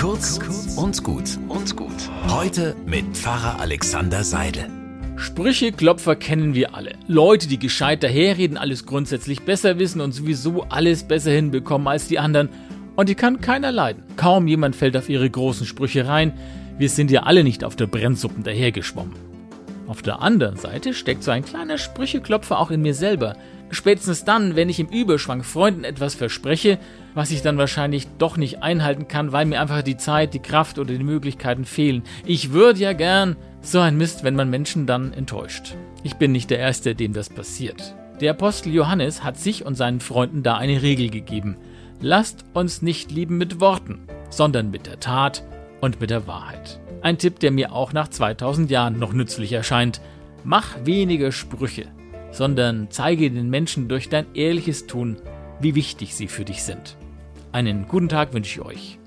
Kurz und gut und gut. Heute mit Pfarrer Alexander Seidel. Sprücheklopfer kennen wir alle. Leute, die gescheit daherreden, alles grundsätzlich besser wissen und sowieso alles besser hinbekommen als die anderen. Und die kann keiner leiden. Kaum jemand fällt auf ihre großen Sprüche rein. Wir sind ja alle nicht auf der Brennsuppen dahergeschwommen. Auf der anderen Seite steckt so ein kleiner Sprücheklopfer auch in mir selber. Spätestens dann, wenn ich im Überschwang Freunden etwas verspreche, was ich dann wahrscheinlich doch nicht einhalten kann, weil mir einfach die Zeit, die Kraft oder die Möglichkeiten fehlen. Ich würde ja gern. So ein Mist, wenn man Menschen dann enttäuscht. Ich bin nicht der Erste, dem das passiert. Der Apostel Johannes hat sich und seinen Freunden da eine Regel gegeben. Lasst uns nicht lieben mit Worten, sondern mit der Tat und mit der Wahrheit. Ein Tipp, der mir auch nach 2000 Jahren noch nützlich erscheint. Mach weniger Sprüche, sondern zeige den Menschen durch dein ehrliches Tun, wie wichtig sie für dich sind. Einen guten Tag wünsche ich euch.